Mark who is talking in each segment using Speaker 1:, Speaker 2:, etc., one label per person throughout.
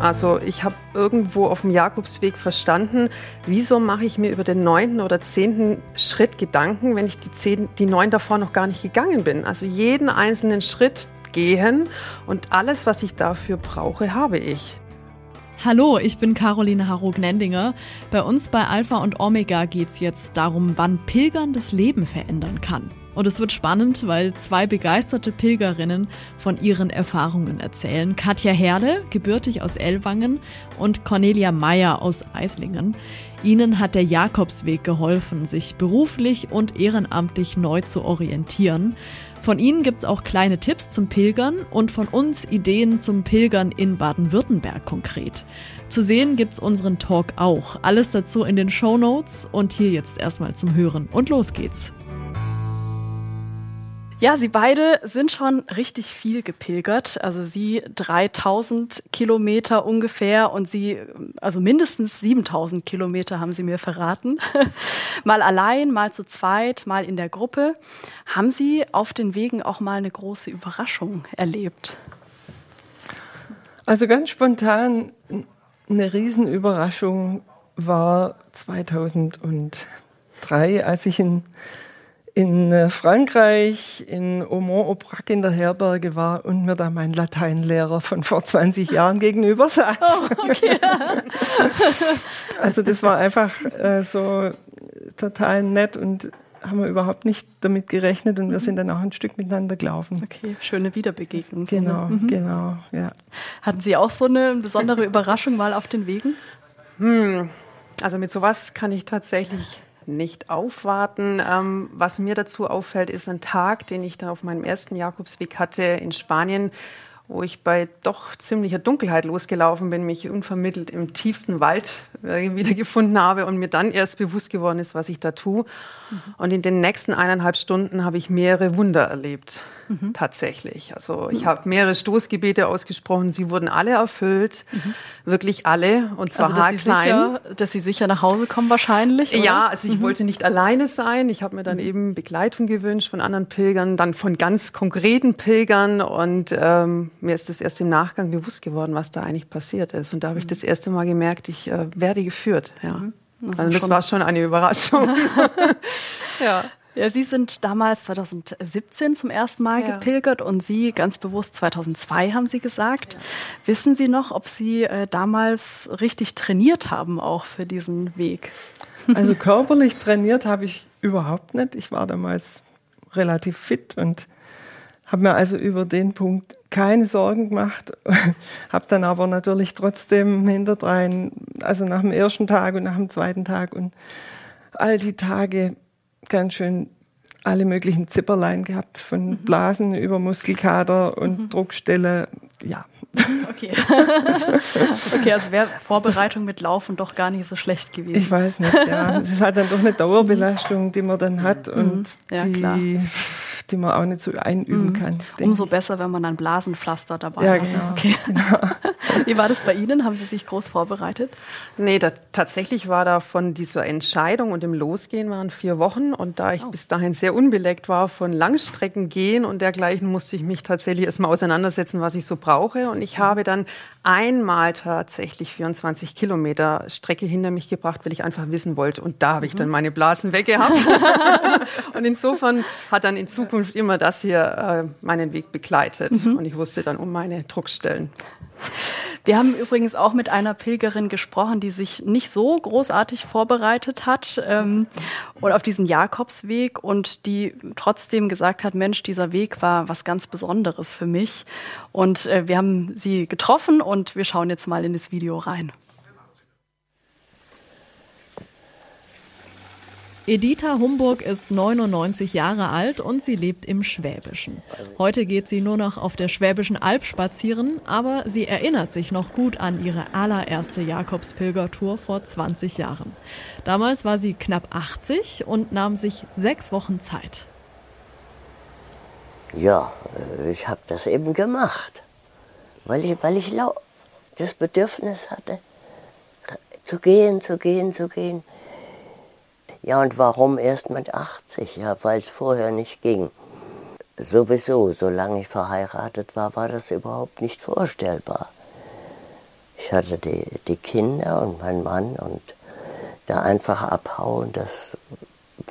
Speaker 1: Also ich habe irgendwo auf dem Jakobsweg verstanden, wieso mache ich mir über den neunten oder zehnten Schritt Gedanken, wenn ich die, zehn, die neun davor noch gar nicht gegangen bin. Also jeden einzelnen Schritt gehen und alles, was ich dafür brauche, habe ich.
Speaker 2: Hallo, ich bin Caroline Harro-Gnendinger. Bei uns bei Alpha und Omega geht es jetzt darum, wann Pilgern das Leben verändern kann. Und es wird spannend, weil zwei begeisterte Pilgerinnen von ihren Erfahrungen erzählen. Katja Herle, gebürtig aus Ellwangen, und Cornelia Meyer aus Eislingen. Ihnen hat der Jakobsweg geholfen, sich beruflich und ehrenamtlich neu zu orientieren. Von Ihnen gibt es auch kleine Tipps zum Pilgern und von uns Ideen zum Pilgern in Baden-Württemberg konkret. Zu sehen gibt's unseren Talk auch. Alles dazu in den Show Notes und hier jetzt erstmal zum Hören. Und los geht's. Ja, Sie beide sind schon richtig viel gepilgert. Also Sie 3000 Kilometer ungefähr und Sie, also mindestens 7000 Kilometer haben Sie mir verraten. mal allein, mal zu zweit, mal in der Gruppe. Haben Sie auf den Wegen auch mal eine große Überraschung erlebt?
Speaker 3: Also ganz spontan eine Riesenüberraschung war 2003, als ich in in äh, Frankreich, in Aumont-Aubrac in der Herberge war und mir da mein Lateinlehrer von vor 20 Jahren gegenüber saß. Oh, okay. also das war einfach äh, so total nett und haben wir überhaupt nicht damit gerechnet und wir sind dann auch ein Stück miteinander gelaufen.
Speaker 2: Okay, schöne Wiederbegegnung.
Speaker 3: Genau, mhm. genau, ja.
Speaker 2: Hatten Sie auch so eine besondere Überraschung mal auf den Wegen?
Speaker 1: Hm. Also mit sowas kann ich tatsächlich nicht aufwarten. Ähm, was mir dazu auffällt, ist ein Tag, den ich dann auf meinem ersten Jakobsweg hatte in Spanien, wo ich bei doch ziemlicher Dunkelheit losgelaufen bin, mich unvermittelt im tiefsten Wald äh, wiedergefunden habe und mir dann erst bewusst geworden ist, was ich da tue. Mhm. Und in den nächsten eineinhalb Stunden habe ich mehrere Wunder erlebt mhm. tatsächlich. Also ich habe mehrere Stoßgebete ausgesprochen, sie wurden alle erfüllt, mhm. wirklich alle und zwar also, dass
Speaker 2: sie, sicher, dass sie sicher nach Hause kommen wahrscheinlich.
Speaker 1: Oder? Ja, also ich mhm. wollte nicht alleine sein. Ich habe mir dann mhm. eben Begleitung gewünscht von anderen Pilgern, dann von ganz konkreten Pilgern und ähm, mir ist das erst im Nachgang bewusst geworden, was da eigentlich passiert ist. Und da habe ich mhm. das erste Mal gemerkt, ich äh, werde geführt. Ja. Also das war schon eine Überraschung.
Speaker 2: ja. Ja, Sie sind damals 2017 zum ersten Mal ja. gepilgert und Sie ganz bewusst 2002 haben Sie gesagt. Ja. Wissen Sie noch, ob Sie äh, damals richtig trainiert haben auch für diesen Weg?
Speaker 3: Also körperlich trainiert habe ich überhaupt nicht. Ich war damals relativ fit und habe mir also über den Punkt keine Sorgen gemacht, habe dann aber natürlich trotzdem hinterdrein, also nach dem ersten Tag und nach dem zweiten Tag und all die Tage ganz schön alle möglichen Zipperlein gehabt, von mhm. Blasen über Muskelkater und mhm. Druckstelle. Ja.
Speaker 2: Okay. okay, also wäre Vorbereitung mit Laufen doch gar nicht so schlecht gewesen.
Speaker 3: Ich weiß nicht, ja. Es ist halt dann doch eine Dauerbelastung, die man dann hat mhm. und ja, die. Klar die man auch nicht so einüben mhm. kann.
Speaker 2: Umso besser, wenn man ein Blasenpflaster dabei
Speaker 3: ja,
Speaker 2: hat.
Speaker 3: Genau, okay. genau.
Speaker 2: Wie war das bei Ihnen? Haben Sie sich groß vorbereitet?
Speaker 1: Nee, da, tatsächlich war da von dieser Entscheidung und dem Losgehen waren vier Wochen. Und da ich oh. bis dahin sehr unbeleckt war von Langstrecken gehen und dergleichen, musste ich mich tatsächlich erstmal auseinandersetzen, was ich so brauche. Und ich mhm. habe dann einmal tatsächlich 24 Kilometer Strecke hinter mich gebracht, weil ich einfach wissen wollte. Und da habe ich dann mhm. meine Blasen weggehabt. und insofern hat dann in Zukunft Zukunft immer das hier äh, meinen Weg begleitet. Mhm. Und ich wusste dann um meine Druckstellen.
Speaker 2: Wir haben übrigens auch mit einer Pilgerin gesprochen, die sich nicht so großartig vorbereitet hat ähm, und auf diesen Jakobsweg und die trotzdem gesagt hat, Mensch, dieser Weg war was ganz Besonderes für mich. Und äh, wir haben sie getroffen und wir schauen jetzt mal in das Video rein. Editha Humburg ist 99 Jahre alt und sie lebt im Schwäbischen. Heute geht sie nur noch auf der Schwäbischen Alb spazieren, aber sie erinnert sich noch gut an ihre allererste Jakobspilgertour vor 20 Jahren. Damals war sie knapp 80 und nahm sich sechs Wochen Zeit.
Speaker 4: Ja, äh, ich habe das eben gemacht, weil ich, weil ich das Bedürfnis hatte, zu gehen, zu gehen, zu gehen. Ja, und warum erst mit 80? Ja, weil es vorher nicht ging. Sowieso, solange ich verheiratet war, war das überhaupt nicht vorstellbar. Ich hatte die, die Kinder und meinen Mann und da einfach abhauen, das,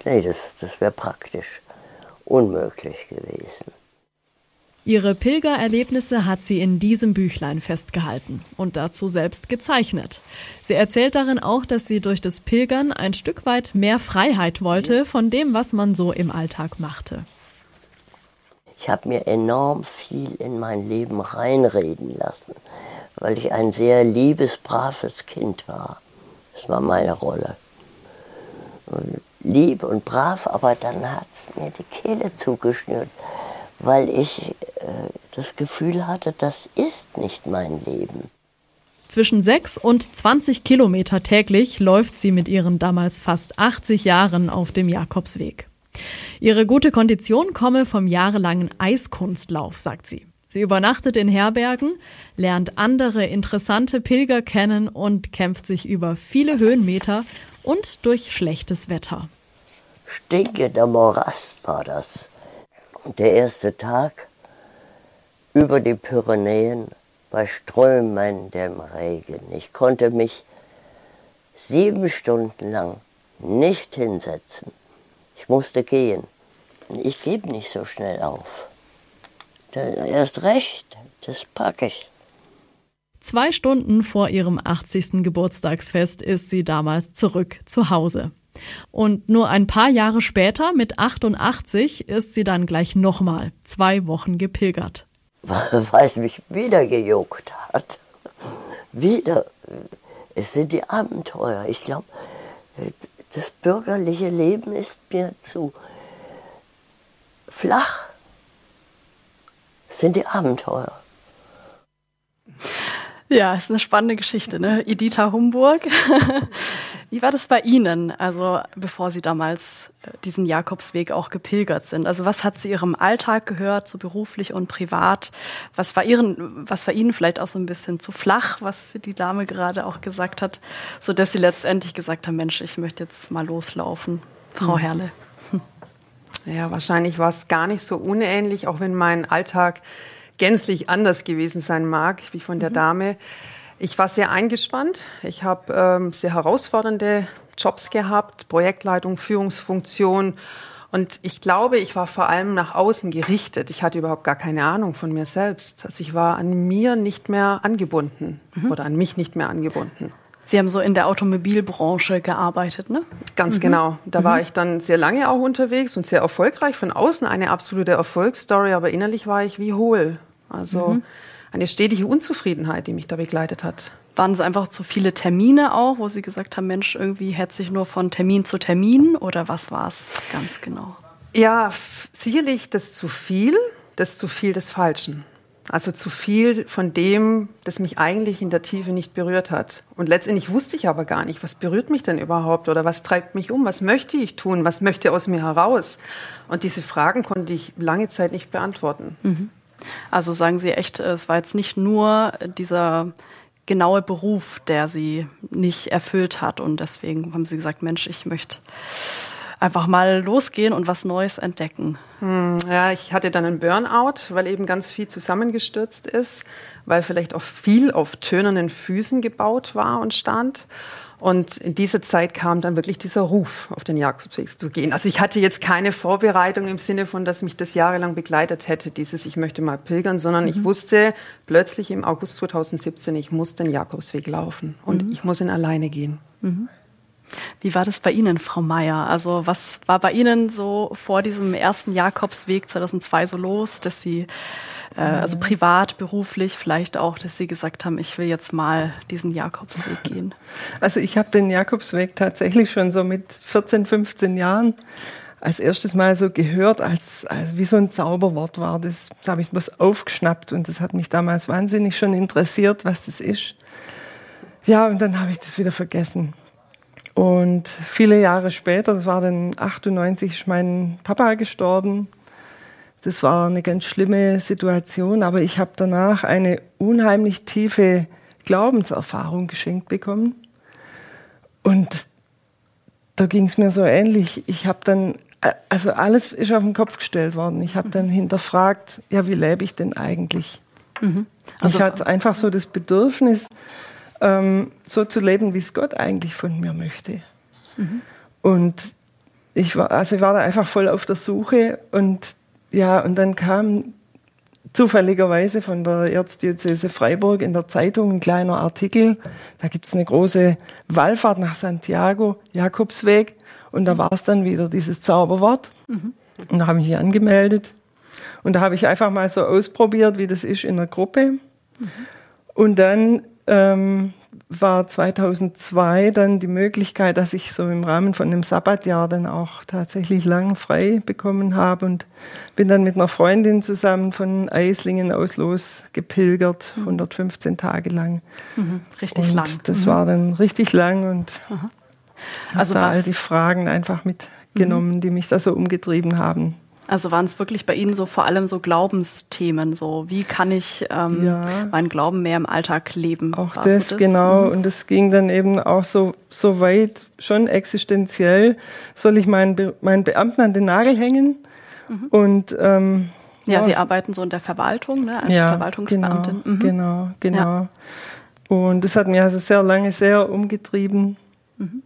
Speaker 4: nee, das, das wäre praktisch unmöglich gewesen.
Speaker 2: Ihre Pilgererlebnisse hat sie in diesem Büchlein festgehalten und dazu selbst gezeichnet. Sie erzählt darin auch, dass sie durch das Pilgern ein Stück weit mehr Freiheit wollte von dem, was man so im Alltag machte.
Speaker 4: Ich habe mir enorm viel in mein Leben reinreden lassen, weil ich ein sehr liebes, braves Kind war. Das war meine Rolle. Und lieb und brav, aber dann hat es mir die Kehle zugeschnürt, weil ich äh, das Gefühl hatte, das ist nicht mein Leben.
Speaker 2: Zwischen 6 und 20 Kilometer täglich läuft sie mit ihren damals fast 80 Jahren auf dem Jakobsweg. Ihre gute Kondition komme vom jahrelangen Eiskunstlauf, sagt sie. Sie übernachtet in Herbergen, lernt andere interessante Pilger kennen und kämpft sich über viele Höhenmeter und durch schlechtes Wetter.
Speaker 4: Stinkender Morast war das. Der erste Tag über die Pyrenäen bei strömendem Regen. Ich konnte mich sieben Stunden lang nicht hinsetzen. Ich musste gehen. Ich gebe nicht so schnell auf. Erst recht, das packe ich.
Speaker 2: Zwei Stunden vor ihrem 80. Geburtstagsfest ist sie damals zurück zu Hause. Und nur ein paar Jahre später, mit 88, ist sie dann gleich nochmal zwei Wochen gepilgert.
Speaker 4: Weil es mich wieder gejuckt hat. Wieder. Es sind die Abenteuer. Ich glaube, das bürgerliche Leben ist mir zu flach. Es sind die Abenteuer.
Speaker 5: Ja, es ist eine spannende Geschichte, ne? Editha Humburg. Wie war das bei Ihnen, also bevor Sie damals äh, diesen Jakobsweg auch gepilgert sind? Also was hat zu Ihrem Alltag gehört, so beruflich und privat? Was war, Ihren, was war Ihnen vielleicht auch so ein bisschen zu flach, was die Dame gerade auch gesagt hat, so dass Sie letztendlich gesagt haben, Mensch, ich möchte jetzt mal loslaufen, Frau hm. Herle?
Speaker 1: Ja, wahrscheinlich war es gar nicht so unähnlich, auch wenn mein Alltag gänzlich anders gewesen sein mag, wie von der mhm. Dame. Ich war sehr eingespannt. Ich habe ähm, sehr herausfordernde Jobs gehabt, Projektleitung, Führungsfunktion. Und ich glaube, ich war vor allem nach außen gerichtet. Ich hatte überhaupt gar keine Ahnung von mir selbst. Also ich war an mir nicht mehr angebunden mhm. oder an mich nicht mehr angebunden.
Speaker 5: Sie haben so in der Automobilbranche gearbeitet, ne?
Speaker 1: Ganz mhm. genau. Da mhm. war ich dann sehr lange auch unterwegs und sehr erfolgreich. Von außen eine absolute Erfolgsstory, aber innerlich war ich wie hohl. Also mhm. Eine stetige Unzufriedenheit, die mich da begleitet hat.
Speaker 5: Waren es einfach zu viele Termine auch, wo Sie gesagt haben, Mensch, irgendwie hetze ich nur von Termin zu Termin oder was war es ganz genau?
Speaker 1: Ja, sicherlich das zu viel, das zu viel des Falschen. Also zu viel von dem, das mich eigentlich in der Tiefe nicht berührt hat. Und letztendlich wusste ich aber gar nicht, was berührt mich denn überhaupt oder was treibt mich um, was möchte ich tun, was möchte aus mir heraus. Und diese Fragen konnte ich lange Zeit nicht beantworten.
Speaker 5: Mhm. Also sagen Sie echt, es war jetzt nicht nur dieser genaue Beruf, der Sie nicht erfüllt hat und deswegen haben Sie gesagt, Mensch, ich möchte einfach mal losgehen und was Neues entdecken.
Speaker 1: Hm, ja, ich hatte dann einen Burnout, weil eben ganz viel zusammengestürzt ist, weil vielleicht auch viel auf tönernen Füßen gebaut war und stand. Und in dieser Zeit kam dann wirklich dieser Ruf, auf den Jakobsweg zu gehen. Also ich hatte jetzt keine Vorbereitung im Sinne von, dass mich das jahrelang begleitet hätte, dieses Ich möchte mal pilgern, sondern mhm. ich wusste plötzlich im August 2017, ich muss den Jakobsweg laufen und mhm. ich muss ihn alleine gehen. Mhm.
Speaker 5: Wie war das bei Ihnen, Frau Meier? Also was war bei Ihnen so vor diesem ersten Jakobsweg 2002 so los, dass Sie äh, also privat, beruflich vielleicht auch, dass Sie gesagt haben, ich will jetzt mal diesen Jakobsweg gehen?
Speaker 3: Also ich habe den Jakobsweg tatsächlich schon so mit 14, 15 Jahren als erstes Mal so gehört, als, als wie so ein Zauberwort war. Das, das habe ich was aufgeschnappt und das hat mich damals wahnsinnig schon interessiert, was das ist. Ja, und dann habe ich das wieder vergessen. Und viele Jahre später, das war dann 98, ist mein Papa gestorben. Das war eine ganz schlimme Situation, aber ich habe danach eine unheimlich tiefe Glaubenserfahrung geschenkt bekommen. Und da ging es mir so ähnlich. Ich habe dann, also alles ist auf den Kopf gestellt worden. Ich habe dann hinterfragt, ja, wie lebe ich denn eigentlich? Mhm. Also, ich hatte einfach so das Bedürfnis, ähm, so zu leben, wie es Gott eigentlich von mir möchte. Mhm. Und ich war, also ich war da einfach voll auf der Suche und ja, und dann kam zufälligerweise von der Erzdiözese Freiburg in der Zeitung ein kleiner Artikel. Da gibt es eine große Wallfahrt nach Santiago, Jakobsweg. Und da war es dann wieder dieses Zauberwort. Mhm. Und da habe ich mich angemeldet. Und da habe ich einfach mal so ausprobiert, wie das ist in der Gruppe. Mhm. Und dann ähm, war 2002 dann die Möglichkeit, dass ich so im Rahmen von einem Sabbatjahr dann auch tatsächlich lang frei bekommen habe und bin dann mit einer Freundin zusammen von Eislingen aus los gepilgert, 115 Tage lang.
Speaker 5: Mhm, richtig
Speaker 3: und
Speaker 5: lang.
Speaker 3: Das mhm. war dann richtig lang und mhm. also da all die Fragen einfach mitgenommen, mhm. die mich da so umgetrieben haben.
Speaker 5: Also waren es wirklich bei Ihnen so vor allem so Glaubensthemen, so wie kann ich ähm, ja. meinen Glauben mehr im Alltag leben?
Speaker 3: Auch das, das, genau. Mhm. Und es ging dann eben auch so, so weit, schon existenziell, soll ich meinen, Be meinen Beamten an den Nagel hängen? Mhm. Und ähm,
Speaker 5: ja, ja, Sie arbeiten so in der Verwaltung, ne, als ja, Verwaltungsbeamtin.
Speaker 3: Genau, mhm. genau, genau. Und das hat mich also sehr lange sehr umgetrieben. Mhm.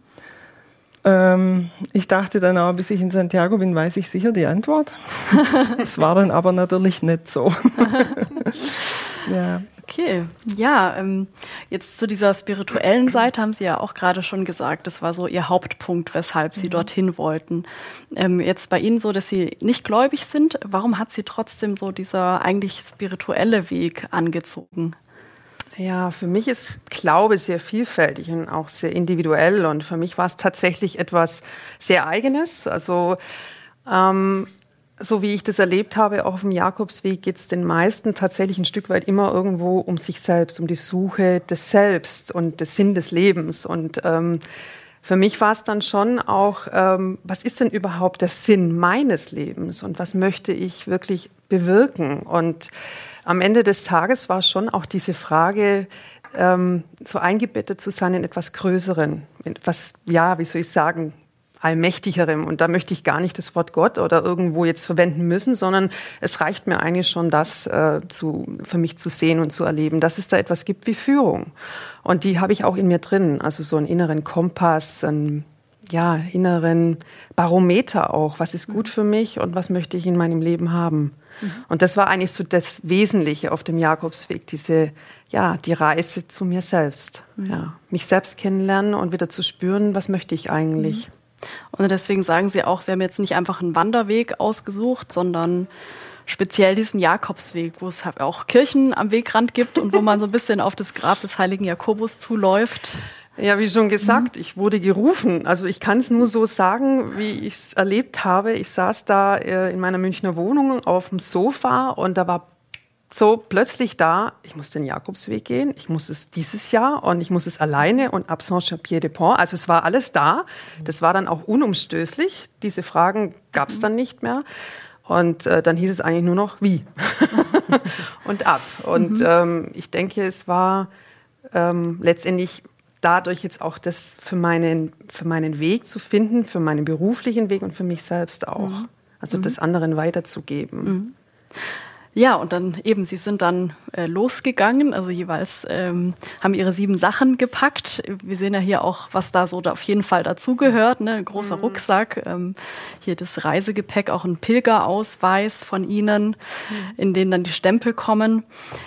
Speaker 3: Ähm, ich dachte dann auch, bis ich in Santiago bin, weiß ich sicher die Antwort. das war dann aber natürlich nicht so.
Speaker 5: ja. Okay, ja, ähm, jetzt zu dieser spirituellen Seite haben Sie ja auch gerade schon gesagt, das war so Ihr Hauptpunkt, weshalb Sie mhm. dorthin wollten. Ähm, jetzt bei Ihnen so, dass Sie nicht gläubig sind, warum hat Sie trotzdem so dieser eigentlich spirituelle Weg angezogen?
Speaker 1: Ja, für mich ist Glaube sehr vielfältig und auch sehr individuell. Und für mich war es tatsächlich etwas sehr Eigenes. Also ähm, so wie ich das erlebt habe, auch auf dem Jakobsweg geht es den meisten tatsächlich ein Stück weit immer irgendwo um sich selbst, um die Suche des Selbst und des Sinn des Lebens. Und ähm, für mich war es dann schon auch, ähm, was ist denn überhaupt der Sinn meines Lebens und was möchte ich wirklich bewirken? Und am Ende des Tages war schon auch diese Frage, ähm, so eingebettet zu sein in etwas Größeren, etwas, ja, wie soll ich sagen, Allmächtigerem. Und da möchte ich gar nicht das Wort Gott oder irgendwo jetzt verwenden müssen, sondern es reicht mir eigentlich schon, das äh, zu, für mich zu sehen und zu erleben, dass es da etwas gibt wie Führung. Und die habe ich auch in mir drin, also so einen inneren Kompass, einen ja, inneren Barometer auch. Was ist gut für mich und was möchte ich in meinem Leben haben? Mhm. Und das war eigentlich so das Wesentliche auf dem Jakobsweg, diese, ja, die Reise zu mir selbst. Mhm. Ja, mich selbst kennenlernen und wieder zu spüren, was möchte ich eigentlich. Mhm.
Speaker 5: Und deswegen sagen Sie auch, Sie haben jetzt nicht einfach einen Wanderweg ausgesucht, sondern speziell diesen Jakobsweg, wo es auch Kirchen am Wegrand gibt und wo man so ein bisschen auf das Grab des heiligen Jakobus zuläuft.
Speaker 1: Ja, wie schon gesagt, mhm. ich wurde gerufen. Also ich kann es nur so sagen, wie ich es erlebt habe. Ich saß da äh, in meiner Münchner Wohnung auf dem Sofa und da war so plötzlich da, ich muss den Jakobsweg gehen, ich muss es dieses Jahr und ich muss es alleine und absent Chapier de Pont. Also es war alles da. Das war dann auch unumstößlich. Diese Fragen gab es dann nicht mehr. Und äh, dann hieß es eigentlich nur noch wie und ab. Und mhm. ähm, ich denke, es war ähm, letztendlich dadurch jetzt auch das für meinen, für meinen Weg zu finden, für meinen beruflichen Weg und für mich selbst auch. Mhm. Also das mhm. anderen weiterzugeben. Mhm.
Speaker 5: Ja, und dann eben, sie sind dann äh, losgegangen, also jeweils ähm, haben ihre sieben Sachen gepackt. Wir sehen ja hier auch, was da so da auf jeden Fall dazugehört. Ne? Ein großer mhm. Rucksack, ähm, hier das Reisegepäck, auch ein Pilgerausweis von ihnen, mhm. in den dann die Stempel kommen.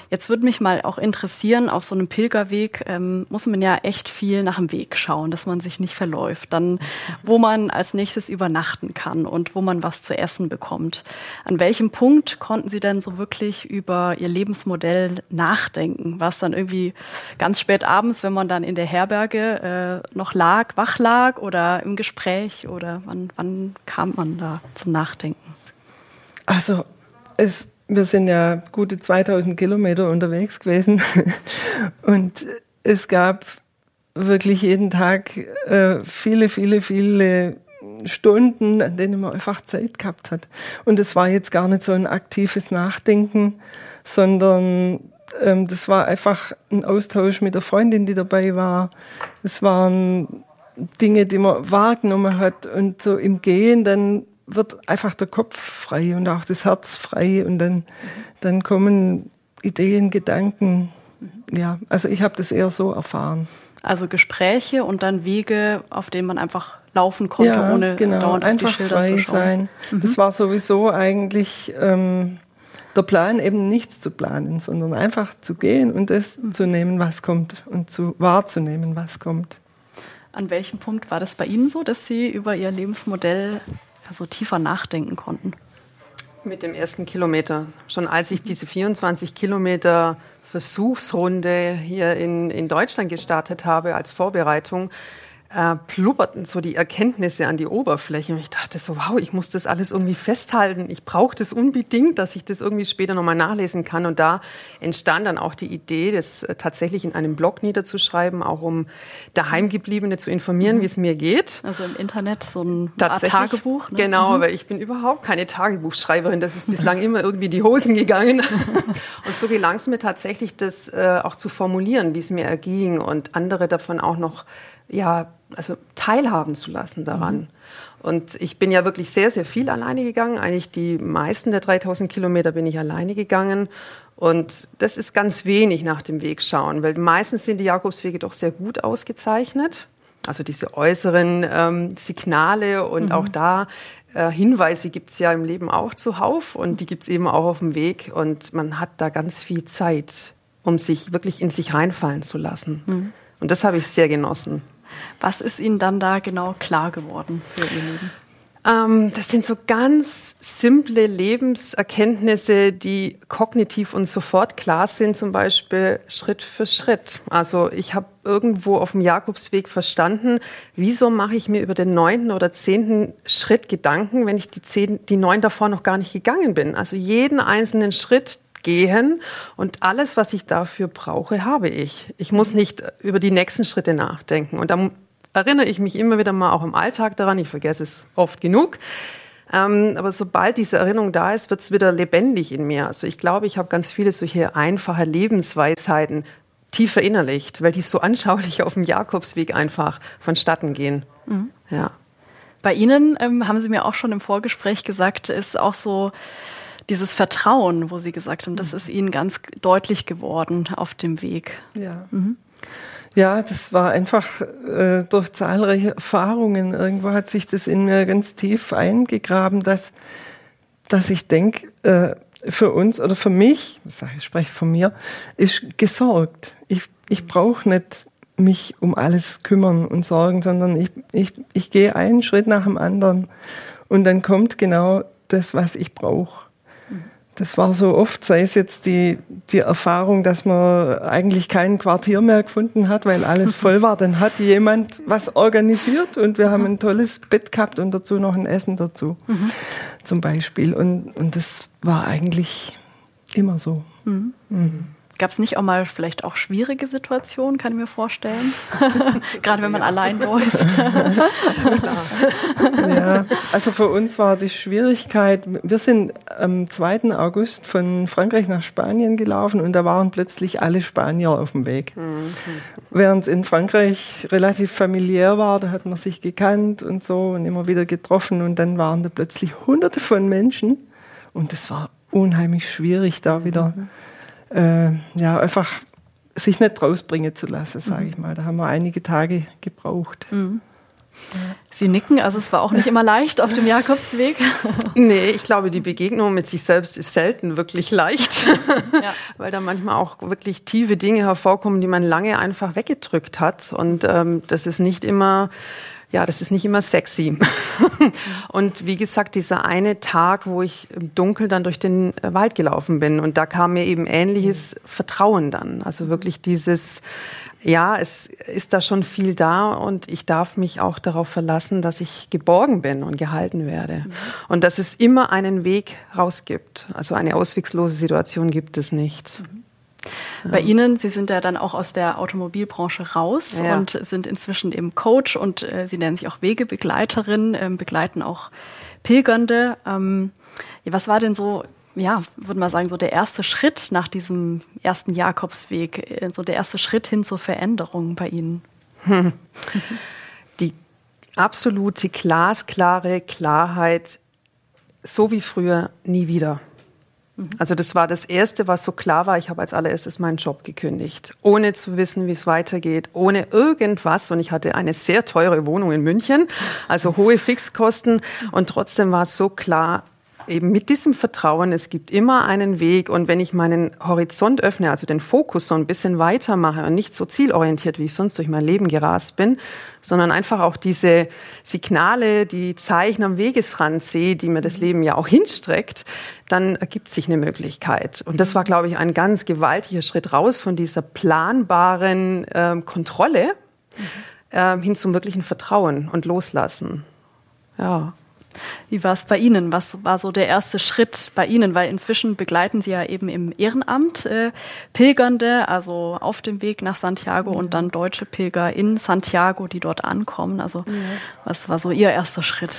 Speaker 5: Jetzt würde mich mal auch interessieren, auf so einem Pilgerweg ähm, muss man ja echt viel nach dem Weg schauen, dass man sich nicht verläuft. Dann, wo man als nächstes übernachten kann und wo man was zu essen bekommt. An welchem Punkt konnten Sie denn so wirklich über ihr Lebensmodell nachdenken. War es dann irgendwie ganz spät abends, wenn man dann in der Herberge äh, noch lag, wach lag oder im Gespräch oder wann, wann kam man da zum Nachdenken?
Speaker 3: Also es, wir sind ja gute 2000 Kilometer unterwegs gewesen und es gab wirklich jeden Tag äh, viele, viele, viele Stunden, an denen man einfach Zeit gehabt hat. Und es war jetzt gar nicht so ein aktives Nachdenken, sondern ähm, das war einfach ein Austausch mit der Freundin, die dabei war. Es waren Dinge, die man wahrgenommen hat und so im Gehen dann wird einfach der Kopf frei und auch das Herz frei und dann, dann kommen Ideen, Gedanken ja, also ich habe das eher so erfahren.
Speaker 5: Also Gespräche und dann Wege, auf denen man einfach laufen konnte,
Speaker 3: ja,
Speaker 5: ohne
Speaker 3: genau.
Speaker 5: dauernd
Speaker 3: einfach
Speaker 5: auf die Schilder
Speaker 3: frei
Speaker 5: zu schauen.
Speaker 3: sein.
Speaker 5: Mhm.
Speaker 3: Das war sowieso eigentlich ähm, der Plan, eben nichts zu planen, sondern einfach zu gehen und das
Speaker 5: Mhm.
Speaker 3: zu nehmen, was kommt und zu wahrzunehmen, was kommt.
Speaker 5: An welchem Punkt war das bei Ihnen so, dass Sie über Ihr Lebensmodell also tiefer nachdenken konnten?
Speaker 1: Mit dem ersten Kilometer. Schon als ich diese 24 Kilometer Versuchsrunde hier in, in Deutschland gestartet habe als Vorbereitung, äh, plupperten so die Erkenntnisse an die Oberfläche. Und ich dachte so, wow, ich muss das alles irgendwie festhalten. Ich brauche das unbedingt, dass ich das irgendwie später nochmal nachlesen kann. Und da entstand dann auch die Idee, das äh, tatsächlich in einem Blog niederzuschreiben, auch um Daheimgebliebene zu informieren, wie es mir geht.
Speaker 5: Also im Internet so ein. Tagebuch? Ne?
Speaker 1: Genau, weil ich bin überhaupt keine Tagebuchschreiberin. Das ist bislang immer irgendwie die Hosen gegangen. und so gelang es mir tatsächlich, das äh, auch zu formulieren, wie es mir erging und andere davon auch noch ja, also teilhaben zu lassen daran. Und ich bin ja wirklich sehr, sehr viel alleine gegangen. Eigentlich die meisten der 3000 Kilometer bin ich alleine gegangen. Und das ist ganz wenig nach dem Wegschauen, weil meistens sind die Jakobswege doch sehr gut ausgezeichnet. Also diese äußeren ähm, Signale und auch da äh, Hinweise gibt's ja im Leben auch zuhauf und die gibt's eben auch auf dem Weg. Und man hat da ganz viel Zeit, um sich wirklich in sich reinfallen zu lassen. Und das habe ich sehr genossen.
Speaker 5: Was ist Ihnen dann da genau klar geworden für Ihr Leben?
Speaker 1: Ähm, das sind so ganz simple Lebenserkenntnisse, die kognitiv und sofort klar sind, zum Beispiel Schritt für Schritt. Also ich habe irgendwo auf dem Jakobsweg verstanden, wieso mache ich mir über den neunten oder zehnten Schritt Gedanken, wenn ich die, zehn, die neun davor noch gar nicht gegangen bin. Also jeden einzelnen Schritt gehen und alles, was ich dafür brauche, habe ich. Ich muss nicht über die nächsten Schritte nachdenken. Und da erinnere ich mich immer wieder mal auch im Alltag daran. Ich vergesse es oft genug. Ähm, aber sobald diese Erinnerung da ist, wird es wieder lebendig in mir. Also ich glaube, ich habe ganz viele solche einfache Lebensweisheiten tief verinnerlicht, weil die so anschaulich auf dem Jakobsweg einfach vonstatten gehen. Mhm. Ja.
Speaker 5: Bei Ihnen ähm, haben Sie mir auch schon im Vorgespräch gesagt, ist auch so dieses Vertrauen, wo Sie gesagt haben, das ist Ihnen ganz deutlich geworden auf dem Weg.
Speaker 3: Ja. Mhm. Ja, das war einfach äh, durch zahlreiche Erfahrungen. Irgendwo hat sich das in mir ganz tief eingegraben, dass, dass ich denke, äh, für uns oder für mich, ich spreche von mir, ist gesorgt. Ich, ich brauche nicht mich um alles kümmern und sorgen, sondern ich, ich, ich gehe einen Schritt nach dem anderen und dann kommt genau das, was ich brauche. Das war so oft, sei es jetzt die, die Erfahrung, dass man eigentlich kein Quartier mehr gefunden hat, weil alles voll war. Dann hat jemand was organisiert und wir haben ein tolles Bett gehabt und dazu noch ein Essen dazu, mhm. zum Beispiel. Und, und das war eigentlich immer so. Mhm.
Speaker 5: Mhm. Gab es nicht auch mal vielleicht auch schwierige Situationen, kann ich mir vorstellen? Gerade wenn man ja. allein läuft.
Speaker 3: ja, also für uns war die Schwierigkeit, wir sind am 2. August von Frankreich nach Spanien gelaufen und da waren plötzlich alle Spanier auf dem Weg. Mhm. Während es in Frankreich relativ familiär war, da hat man sich gekannt und so und immer wieder getroffen und dann waren da plötzlich hunderte von Menschen und es war unheimlich schwierig, da wieder äh, ja, einfach sich nicht rausbringen zu lassen, sage ich mal. Da haben wir einige Tage gebraucht.
Speaker 5: Mhm. Sie nicken, also es war auch nicht immer leicht auf dem Jakobsweg.
Speaker 1: nee, ich glaube, die Begegnung mit sich selbst ist selten wirklich leicht, ja. weil da manchmal auch wirklich tiefe Dinge hervorkommen, die man lange einfach weggedrückt hat. Und ähm, das ist nicht immer ja, das ist nicht immer sexy. und wie gesagt, dieser eine Tag, wo ich im Dunkeln dann durch den Wald gelaufen bin und da kam mir eben ähnliches Vertrauen dann. Also wirklich dieses, ja, es ist da schon viel da und ich darf mich auch darauf verlassen, dass ich geborgen bin und gehalten werde. Mhm. Und dass es immer einen Weg raus gibt. Also eine auswegslose Situation gibt es nicht.
Speaker 5: Mhm. Bei Ihnen, Sie sind ja dann auch aus der Automobilbranche raus ja. und sind inzwischen eben Coach und äh, Sie nennen sich auch Wegebegleiterin, äh, begleiten auch Pilgernde. Ähm, was war denn so, ja, würde man sagen, so der erste Schritt nach diesem ersten Jakobsweg, äh, so der erste Schritt hin zur Veränderung bei Ihnen?
Speaker 1: Hm. Die absolute glasklare Klarheit, so wie früher, nie wieder. Also das war das Erste, was so klar war. Ich habe als allererstes meinen Job gekündigt, ohne zu wissen, wie es weitergeht, ohne irgendwas. Und ich hatte eine sehr teure Wohnung in München, also hohe Fixkosten. Und trotzdem war es so klar, eben mit diesem Vertrauen, es gibt immer einen Weg und wenn ich meinen Horizont öffne, also den Fokus so ein bisschen weitermache und nicht so zielorientiert, wie ich sonst durch mein Leben gerast bin, sondern einfach auch diese Signale, die Zeichen am Wegesrand sehe, die mir das Leben ja auch hinstreckt, dann ergibt sich eine Möglichkeit. Und das war, glaube ich, ein ganz gewaltiger Schritt raus von dieser planbaren äh, Kontrolle äh, hin zum wirklichen Vertrauen und Loslassen. Ja.
Speaker 5: Wie war es bei Ihnen? Was war so der erste Schritt bei Ihnen? Weil inzwischen begleiten Sie ja eben im Ehrenamt äh, Pilgernde, also auf dem Weg nach Santiago ja. und dann deutsche Pilger in Santiago, die dort ankommen. Also ja. was war so Ihr erster Schritt?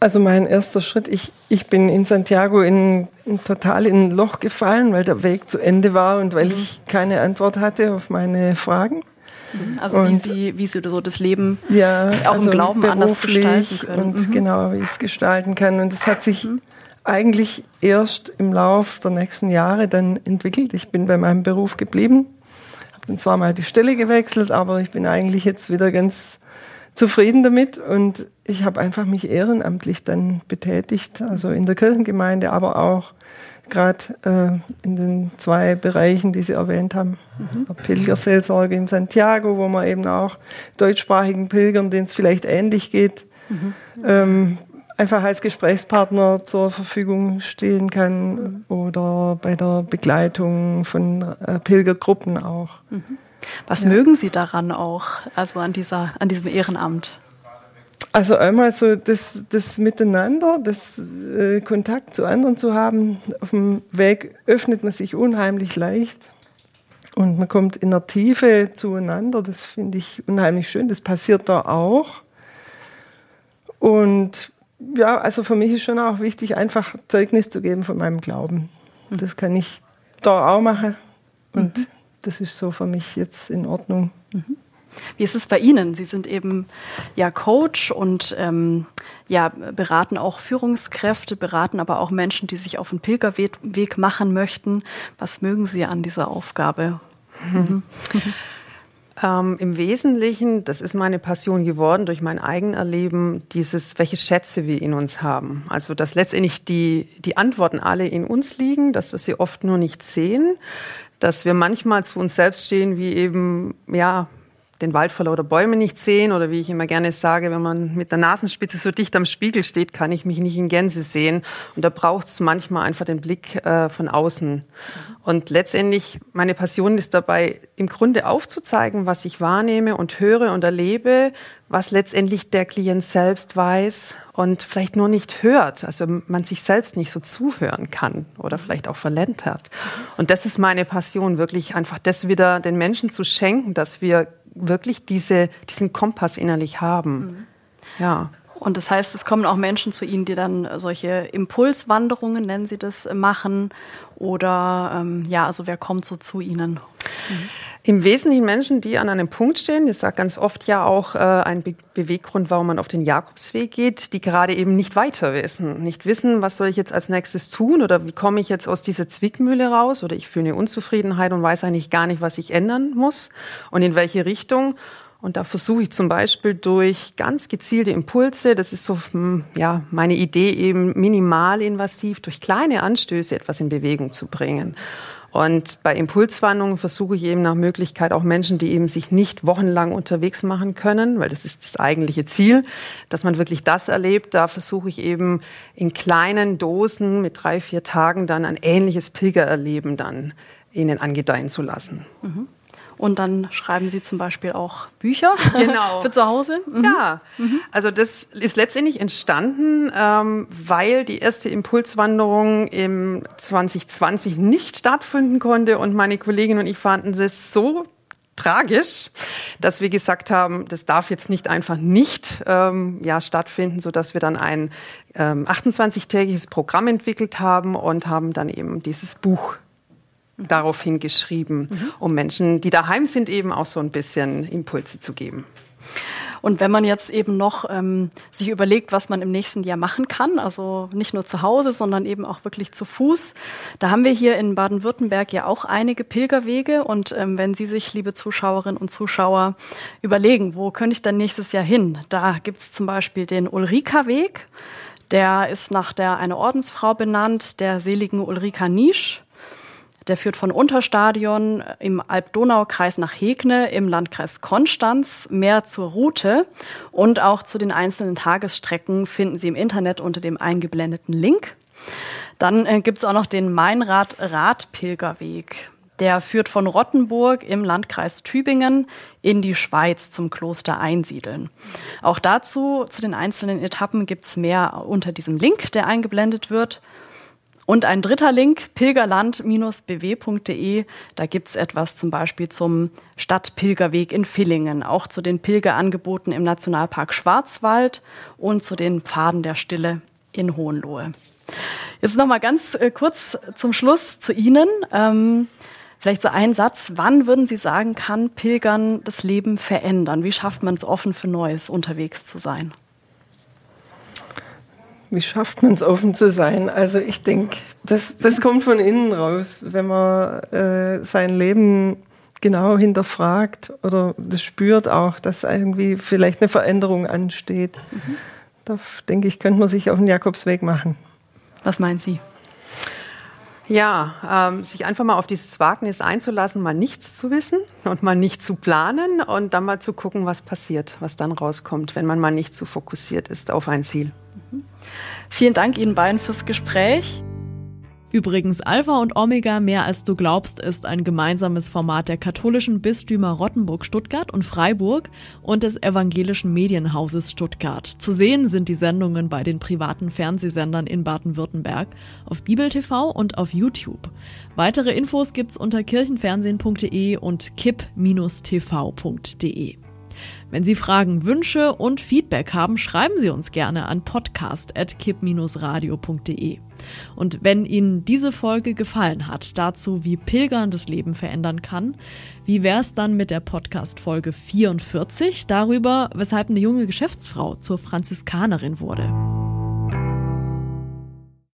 Speaker 3: Also mein erster Schritt, ich, ich bin in Santiago in, in total in ein Loch gefallen, weil der Weg zu Ende war und weil mhm. ich keine Antwort hatte auf meine Fragen.
Speaker 5: Also und, wie sie, wie sie so das Leben ja, auch also im Glauben anders gestalten können.
Speaker 3: Und mhm. genau, wie ich es gestalten kann. Und es hat sich mhm. eigentlich erst im Lauf der nächsten Jahre dann entwickelt. Ich bin bei meinem Beruf geblieben, habe dann zwar mal die Stelle gewechselt, aber ich bin eigentlich jetzt wieder ganz zufrieden damit und ich habe einfach mich ehrenamtlich dann betätigt, also in der Kirchengemeinde, aber auch gerade äh, in den zwei Bereichen, die Sie erwähnt haben. Mhm. Der Pilgerseelsorge in Santiago, wo man eben auch deutschsprachigen Pilgern, denen es vielleicht ähnlich geht, mhm. ähm, einfach als Gesprächspartner zur Verfügung stehen kann oder bei der Begleitung von äh, Pilgergruppen auch. Mhm.
Speaker 5: Was ja. mögen Sie daran auch, also an, dieser, an diesem Ehrenamt?
Speaker 3: Also einmal so das, das Miteinander, das äh, Kontakt zu anderen zu haben. Auf dem Weg öffnet man sich unheimlich leicht und man kommt in der Tiefe zueinander. Das finde ich unheimlich schön. Das passiert da auch. Und ja, also für mich ist schon auch wichtig, einfach Zeugnis zu geben von meinem Glauben. Das kann ich da auch machen. Und mhm. das ist so für mich jetzt in Ordnung.
Speaker 5: Wie ist es bei Ihnen? Sie sind eben ja Coach und ähm, ja, beraten auch Führungskräfte, beraten aber auch Menschen, die sich auf einen Pilgerweg machen möchten. Was mögen Sie an dieser Aufgabe? Mhm.
Speaker 1: Ähm, Im Wesentlichen, das ist meine Passion geworden durch mein Eigenerleben, dieses, welche Schätze wir in uns haben. Also, dass letztendlich die, die Antworten alle in uns liegen, dass wir sie oft nur nicht sehen, dass wir manchmal zu uns selbst stehen wie eben, ja, den Wald vor lauter Bäume nicht sehen oder wie ich immer gerne sage, wenn man mit der Nasenspitze so dicht am Spiegel steht, kann ich mich nicht in Gänse sehen. Und da braucht es manchmal einfach den Blick äh, von außen. Und letztendlich, meine Passion ist dabei, im Grunde aufzuzeigen, was ich wahrnehme und höre und erlebe, was letztendlich der Klient selbst weiß und vielleicht nur nicht hört, also man sich selbst nicht so zuhören kann oder vielleicht auch verlernt hat. Und das ist meine Passion, wirklich einfach das wieder den Menschen zu schenken, dass wir wirklich diese, diesen Kompass innerlich haben. Mhm.
Speaker 5: Ja. Und das heißt, es kommen auch Menschen zu Ihnen, die dann solche Impulswanderungen, nennen Sie das, machen. Oder ähm, ja, also wer kommt so zu Ihnen?
Speaker 1: Mhm. Im Wesentlichen Menschen, die an einem Punkt stehen, das sagt ganz oft ja auch äh, ein Be Beweggrund, warum man auf den Jakobsweg geht, die gerade eben nicht weiter wissen, nicht wissen, was soll ich jetzt als nächstes tun oder wie komme ich jetzt aus dieser Zwickmühle raus oder ich fühle eine Unzufriedenheit und weiß eigentlich gar nicht, was ich ändern muss und in welche Richtung. Und da versuche ich zum Beispiel durch ganz gezielte Impulse, das ist so hm, ja, meine Idee eben minimal invasiv, durch kleine Anstöße etwas in Bewegung zu bringen. Und bei Impulswanderungen versuche ich eben nach Möglichkeit auch Menschen, die eben sich nicht wochenlang unterwegs machen können, weil das ist das eigentliche Ziel, dass man wirklich das erlebt. Da versuche ich eben in kleinen Dosen mit drei, vier Tagen dann ein ähnliches Pilgererleben dann ihnen angedeihen zu lassen.
Speaker 5: Mhm. Und dann schreiben Sie zum Beispiel auch Bücher genau. für zu Hause.
Speaker 1: Mhm. Ja, mhm. also das ist letztendlich entstanden, ähm, weil die erste Impulswanderung im 2020 nicht stattfinden konnte und meine Kollegin und ich fanden es so tragisch, dass wir gesagt haben, das darf jetzt nicht einfach nicht ähm, ja, stattfinden, so dass wir dann ein ähm, 28-tägiges Programm entwickelt haben und haben dann eben dieses Buch daraufhin geschrieben, mhm. um Menschen, die daheim sind, eben auch so ein bisschen Impulse zu geben.
Speaker 5: Und wenn man jetzt eben noch ähm, sich überlegt, was man im nächsten Jahr machen kann, also nicht nur zu Hause, sondern eben auch wirklich zu Fuß, da haben wir hier in Baden-Württemberg ja auch einige Pilgerwege. Und ähm, wenn Sie sich, liebe Zuschauerinnen und Zuschauer, überlegen, wo könnte ich dann nächstes Jahr hin? Da gibt es zum Beispiel den Ulrika-Weg. Der ist nach der eine Ordensfrau benannt, der seligen Ulrika Niesch. Der führt von Unterstadion im Alb-Donau-Kreis nach Hegne im Landkreis Konstanz. Mehr zur Route und auch zu den einzelnen Tagesstrecken finden Sie im Internet unter dem eingeblendeten Link. Dann äh, gibt es auch noch den Meinrad-Radpilgerweg. Der führt von Rottenburg im Landkreis Tübingen in die Schweiz zum Kloster Einsiedeln. Auch dazu, zu den einzelnen Etappen, gibt es mehr unter diesem Link, der eingeblendet wird. Und ein dritter Link, pilgerland-bw.de. Da gibt es etwas zum Beispiel zum Stadtpilgerweg in Villingen, auch zu den Pilgerangeboten im Nationalpark Schwarzwald und zu den Pfaden der Stille in Hohenlohe. Jetzt noch mal ganz äh, kurz zum Schluss zu Ihnen. Ähm, Vielleicht so ein Satz, wann würden Sie sagen, kann Pilgern das Leben verändern? Wie schafft man es offen für Neues unterwegs zu sein?
Speaker 3: Wie schafft man es offen zu sein? Also ich denke, das, das kommt von innen raus, wenn man äh, sein Leben genau hinterfragt oder das spürt auch, dass irgendwie vielleicht eine Veränderung ansteht. Mhm. Da denke ich, könnte man sich auf den Jakobsweg machen.
Speaker 5: Was meinen Sie?
Speaker 1: Ja, ähm, sich einfach mal auf dieses Wagnis einzulassen, mal nichts zu wissen und mal nicht zu planen und dann mal zu gucken, was passiert, was dann rauskommt, wenn man mal nicht so fokussiert ist auf ein Ziel.
Speaker 5: Mhm. Vielen Dank Ihnen beiden fürs Gespräch.
Speaker 2: Übrigens, Alpha und Omega mehr als du glaubst ist ein gemeinsames Format der katholischen Bistümer Rottenburg, Stuttgart und Freiburg und des evangelischen Medienhauses Stuttgart. Zu sehen sind die Sendungen bei den privaten Fernsehsendern in Baden-Württemberg, auf Bibel TV und auf YouTube. Weitere Infos gibt's unter kirchenfernsehen.de und kipp-tv.de. Wenn Sie Fragen, Wünsche und Feedback haben, schreiben Sie uns gerne an podcast.kipp-radio.de. Und wenn Ihnen diese Folge gefallen hat, dazu wie Pilgern das Leben verändern kann, wie wäre es dann mit der Podcast-Folge 44 darüber, weshalb eine junge Geschäftsfrau zur Franziskanerin wurde?